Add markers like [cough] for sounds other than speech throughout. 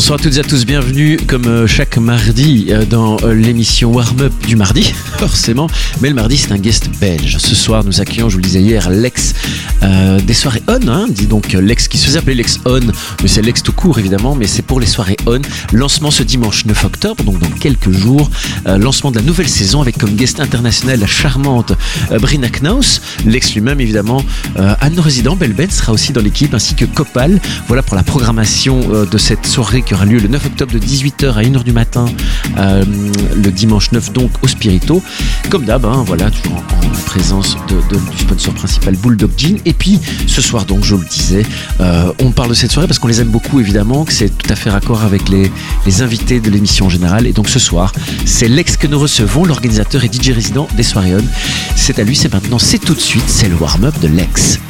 Bonsoir à toutes et à tous, bienvenue comme euh, chaque mardi euh, dans euh, l'émission Warm Up du mardi, [laughs] forcément. Mais le mardi, c'est un guest belge. Ce soir, nous accueillons, je vous le disais hier, l'ex des soirées On, hein, dit donc l'ex qui se faisait appeler l'ex On, mais c'est l'ex tout court évidemment, mais c'est pour les soirées On. Lancement ce dimanche 9 octobre, donc dans quelques jours. lancement de la nouvelle saison avec comme guest international la charmante Brina Knaus, l'ex lui-même évidemment. Anne Résident, Belben sera aussi dans l'équipe, ainsi que Copal. Voilà pour la programmation de cette soirée qui aura lieu le 9 octobre de 18h à 1h du matin, euh, le dimanche 9 donc au Spirito. Comme d'hab, hein, voilà, toujours en, présence de, du sponsor principal Bulldog Jean. Puis ce soir donc, je le disais, euh, on parle de cette soirée parce qu'on les aime beaucoup évidemment, que c'est tout à fait raccord avec les, invités de l'émission en général. Et donc ce soir, c'est l'ex que nous recevons, l'organisateur et DJ résident des soirées. C'est à lui, c'est maintenant, c'est tout de suite, c'est le warm-up de l'ex.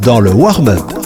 Dans le warm-up.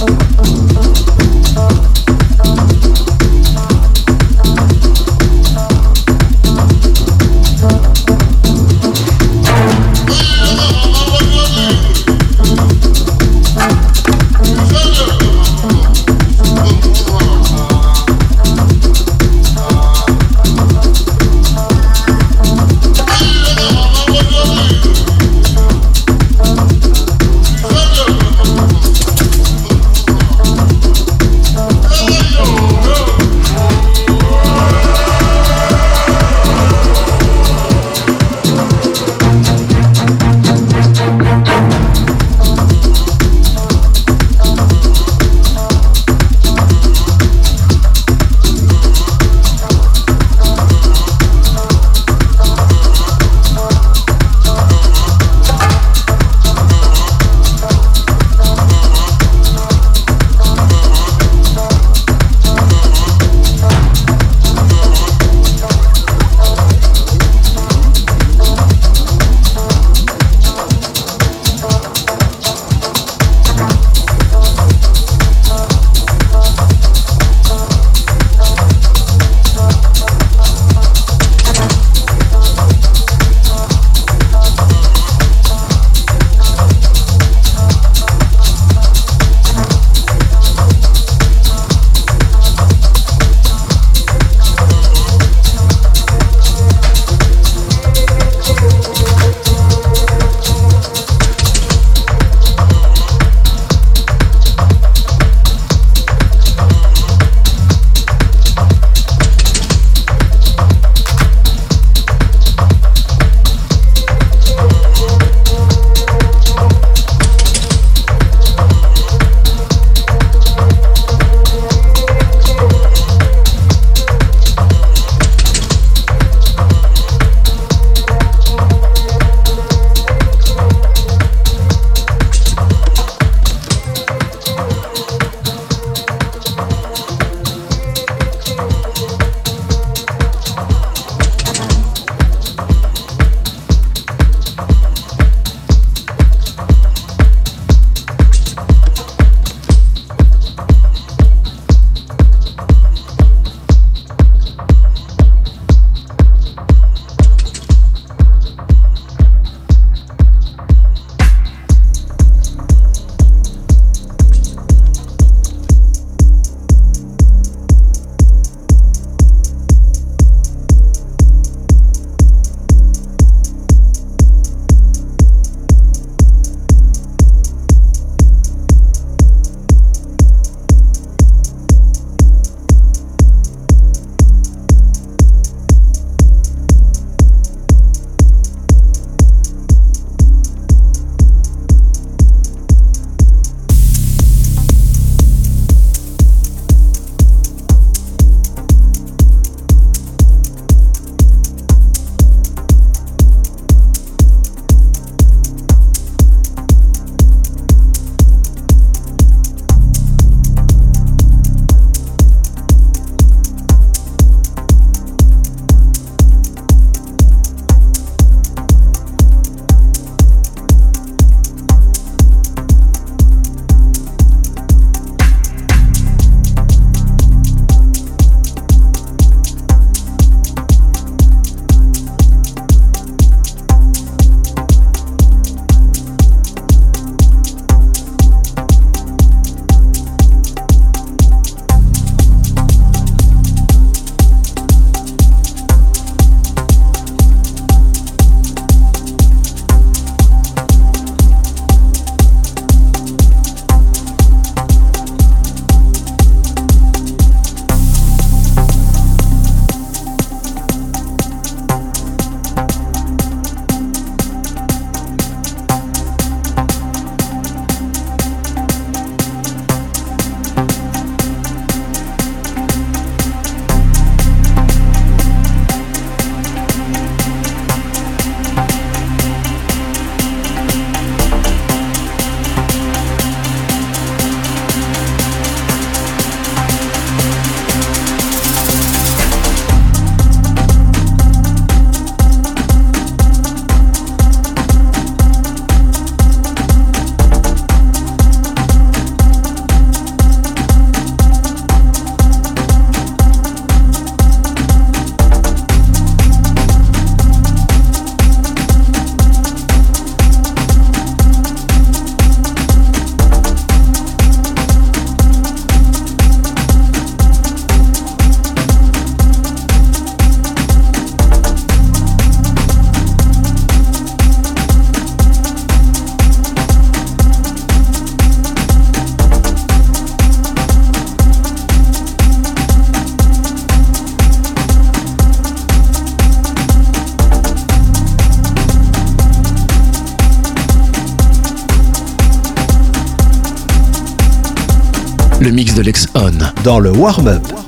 oh, oh. Le mix de Lex On. Dans le warm-up.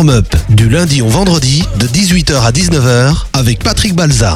warm-up du lundi au vendredi de 18h à 19h avec Patrick Balza.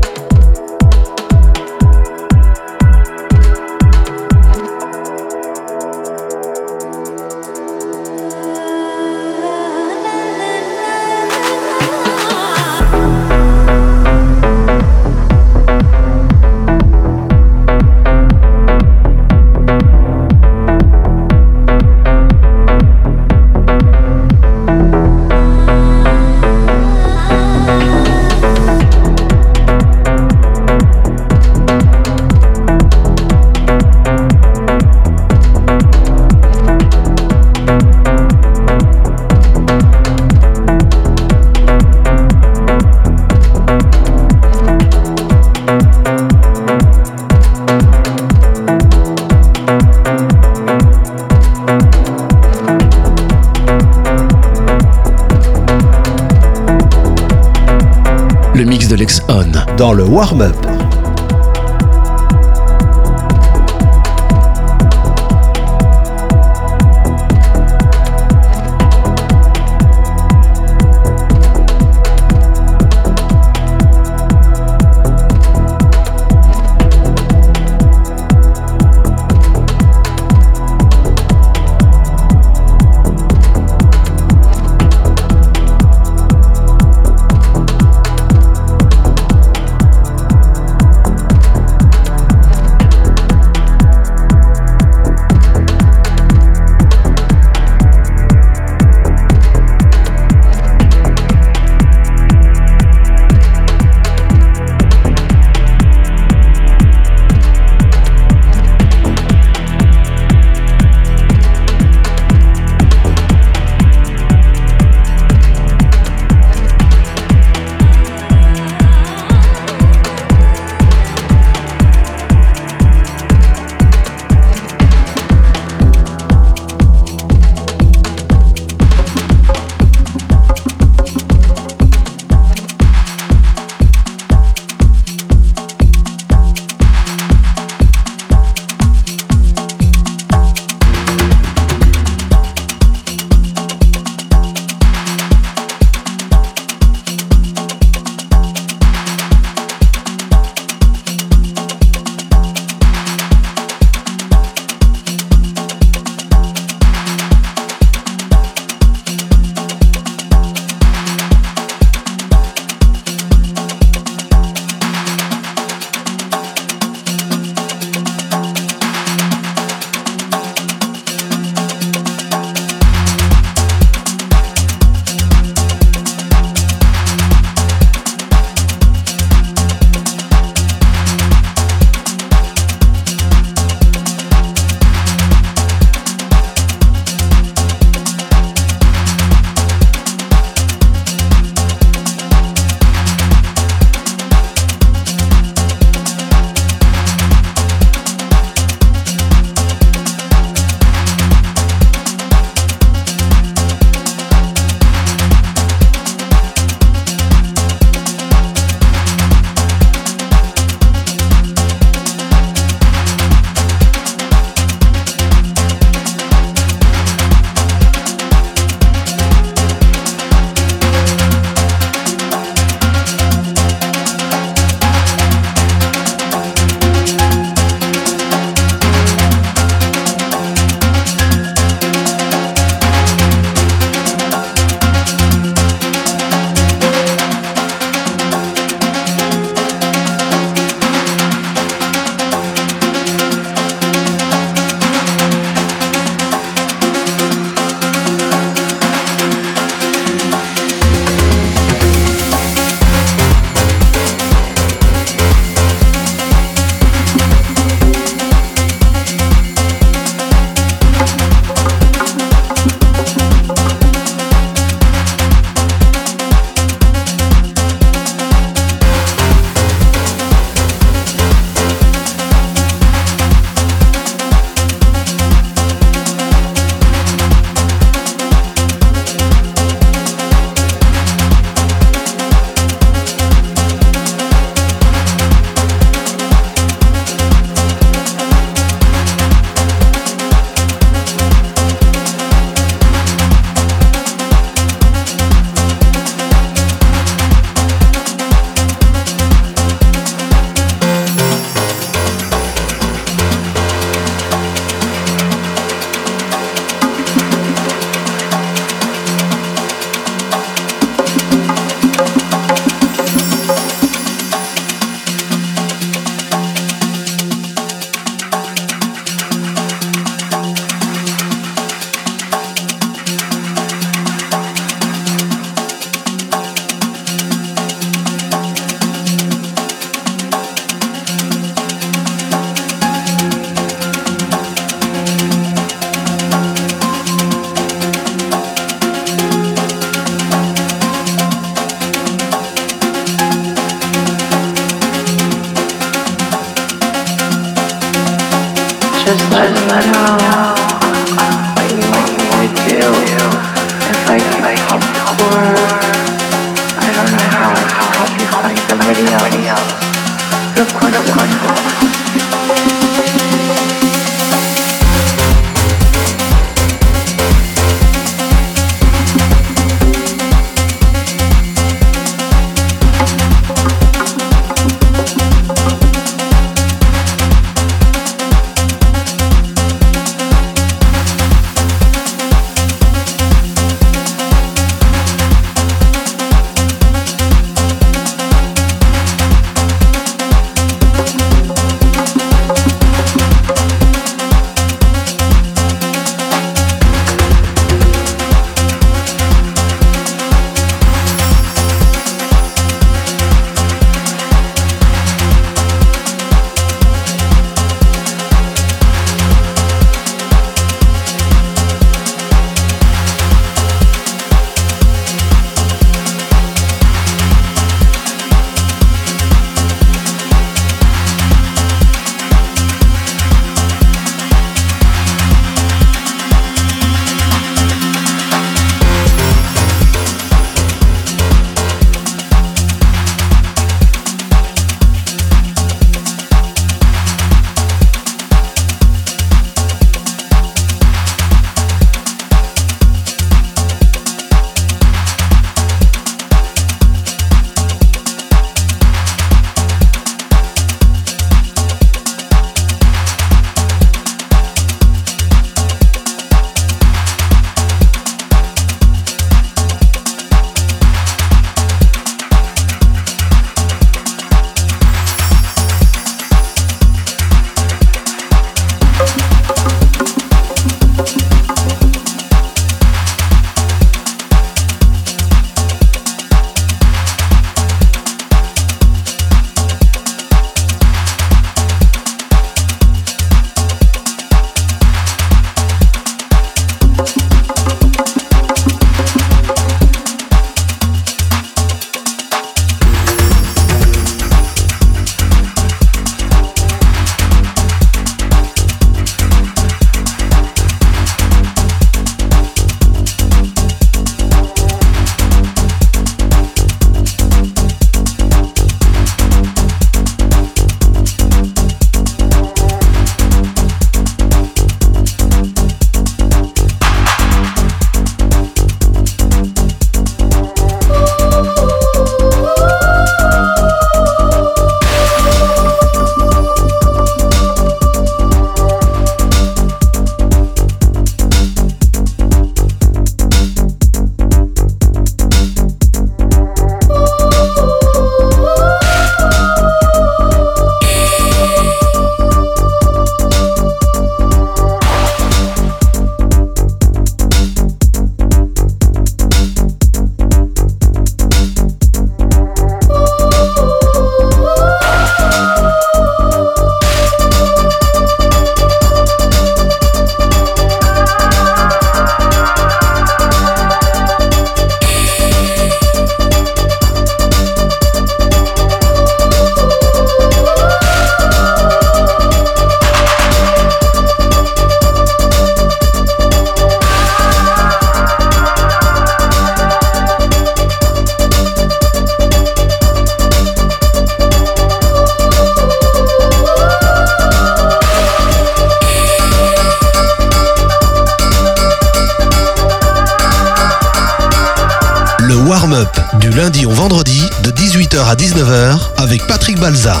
18h à 19h avec Patrick Balza.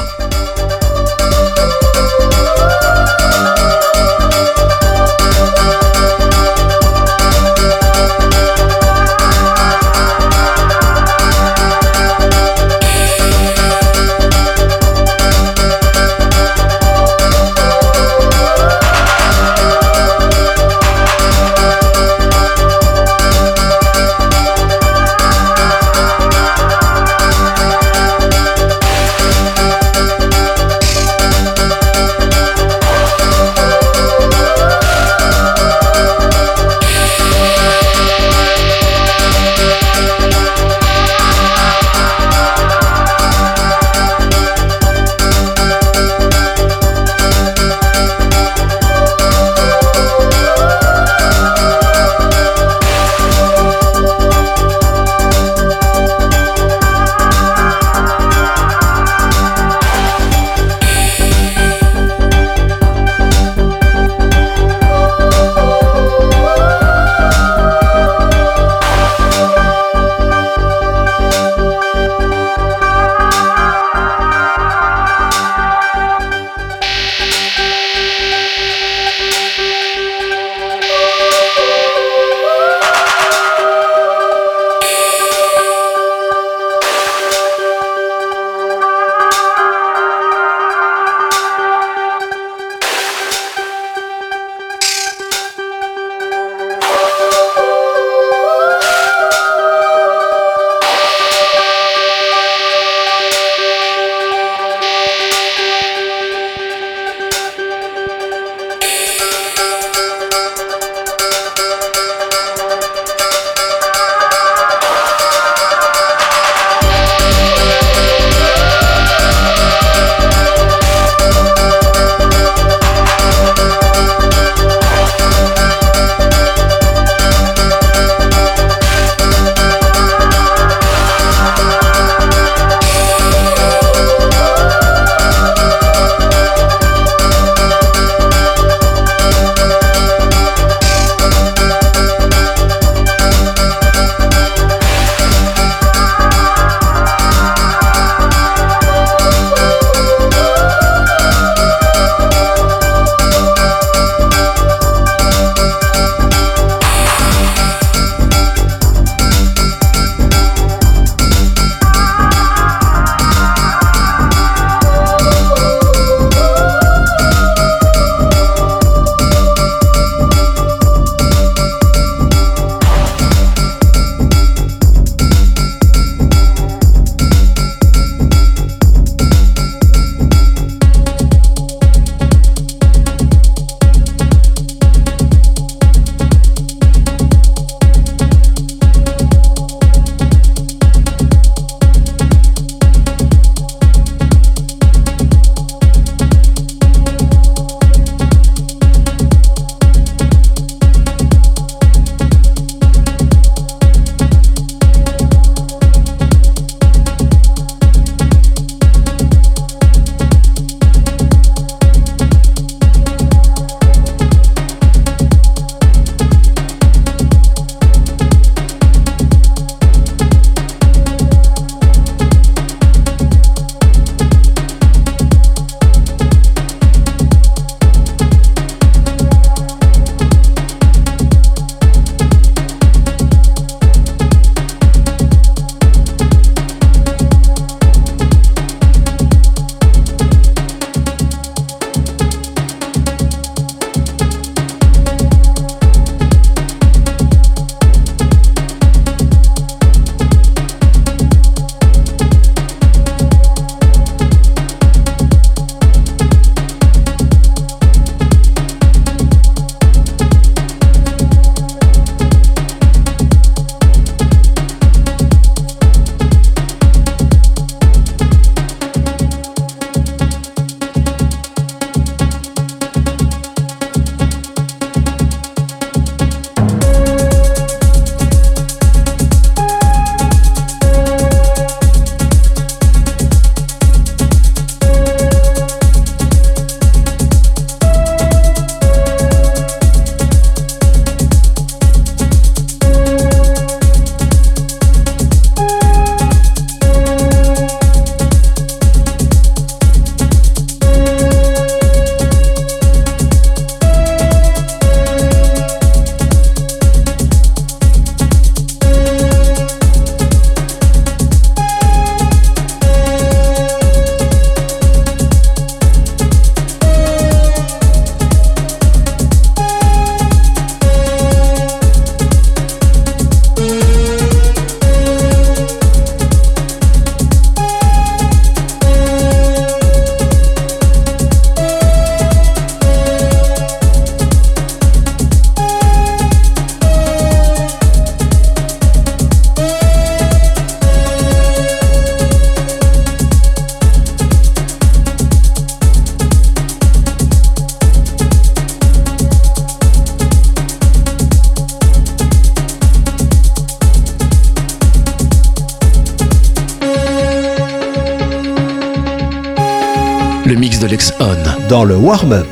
Le warm-up.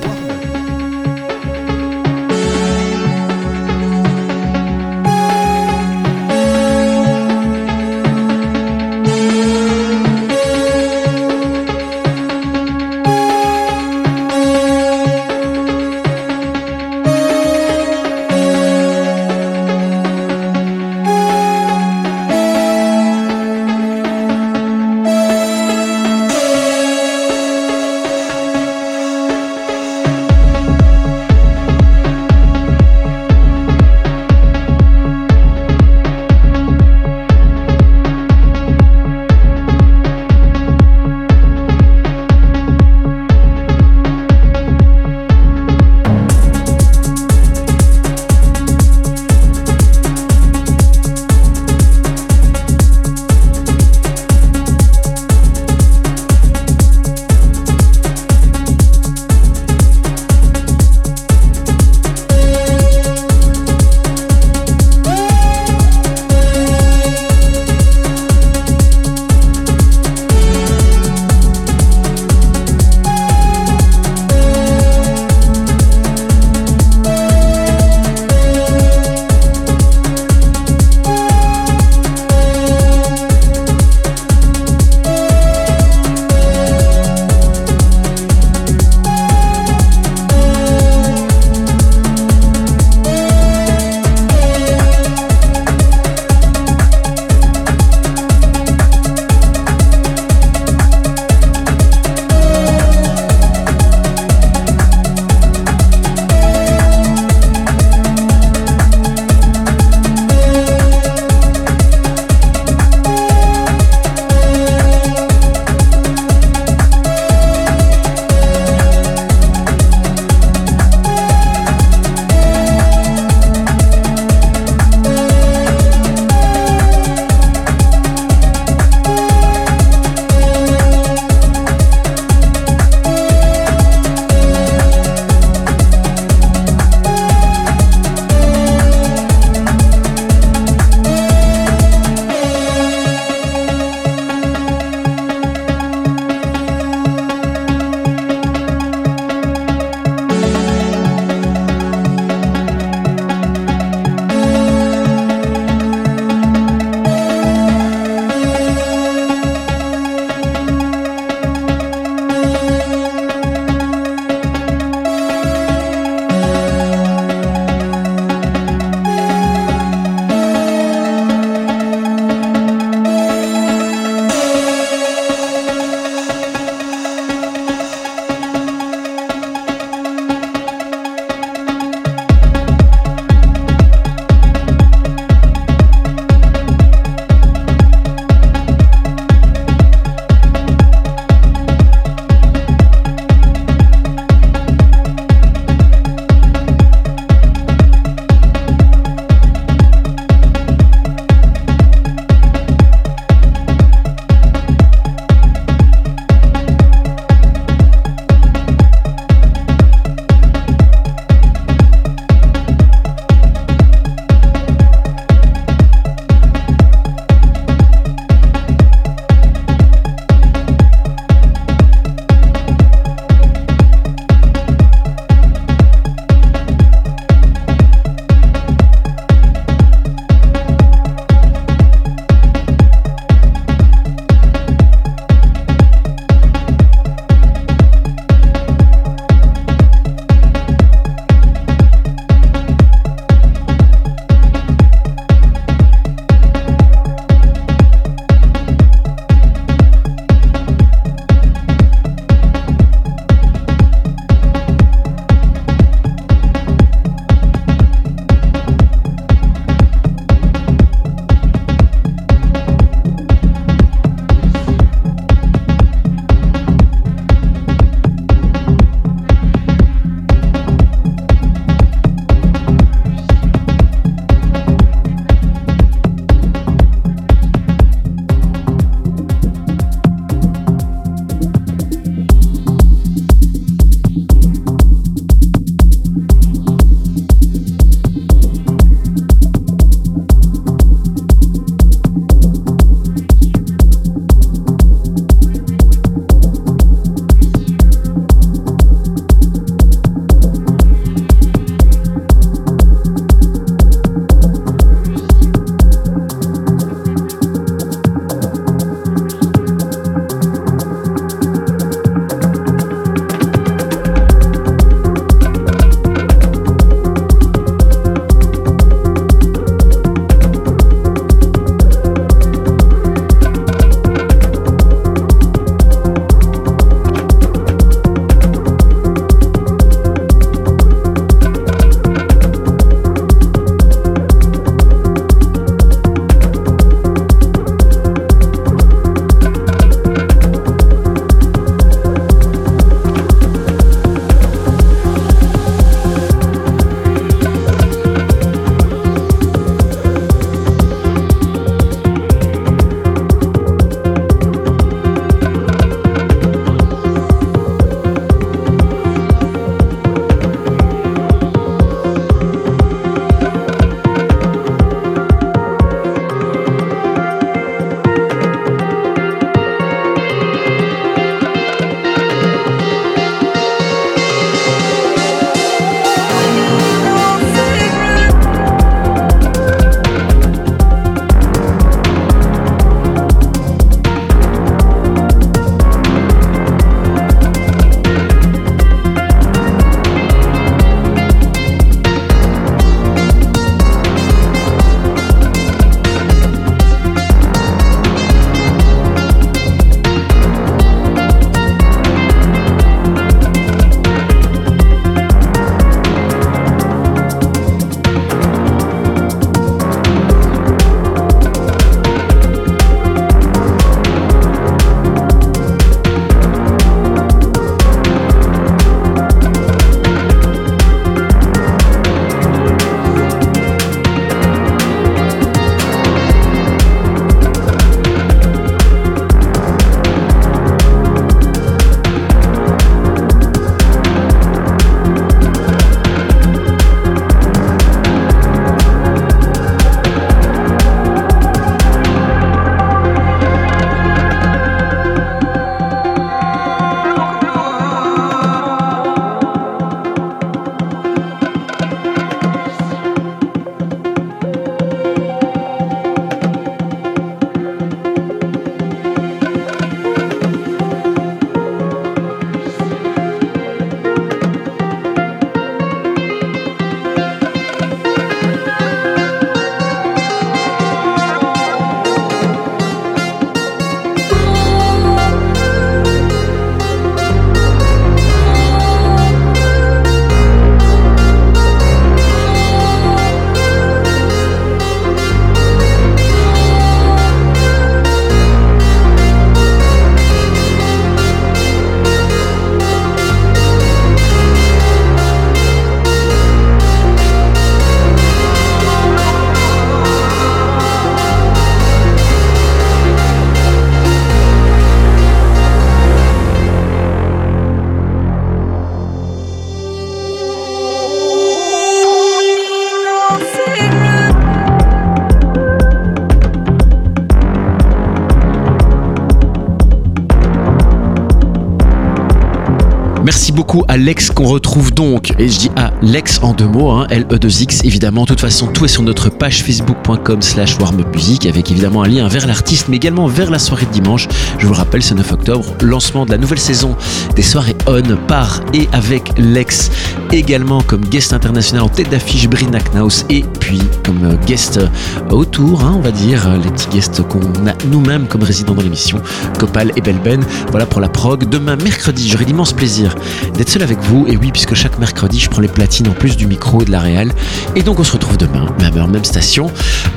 Merci beaucoup à Lex qu'on retrouve donc, et je dis à Lex en deux mots, hein, L-E-2-X évidemment. De toute façon, tout est sur notre page facebook.com slash warmupmusic avec évidemment un lien vers l'artiste mais également vers la soirée de dimanche. Je vous le rappelle, c'est 9 octobre, lancement de la nouvelle saison des soirées On par et avec Lex également comme guest international en tête d'affiche Brina Knaus et puis comme guest autour, hein, on va dire, les petits guests qu'on a nous-mêmes comme résidents dans l'émission, Copal et Belben. Voilà pour la prog. Demain, mercredi, j'aurai l'immense plaisir d'être seul avec vous. Et oui, puisque chaque mercredi, je prends les platines en plus du micro et de la réelle. Et donc, on se retrouve demain, même heure, même station.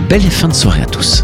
Belle fin de soirée à tous.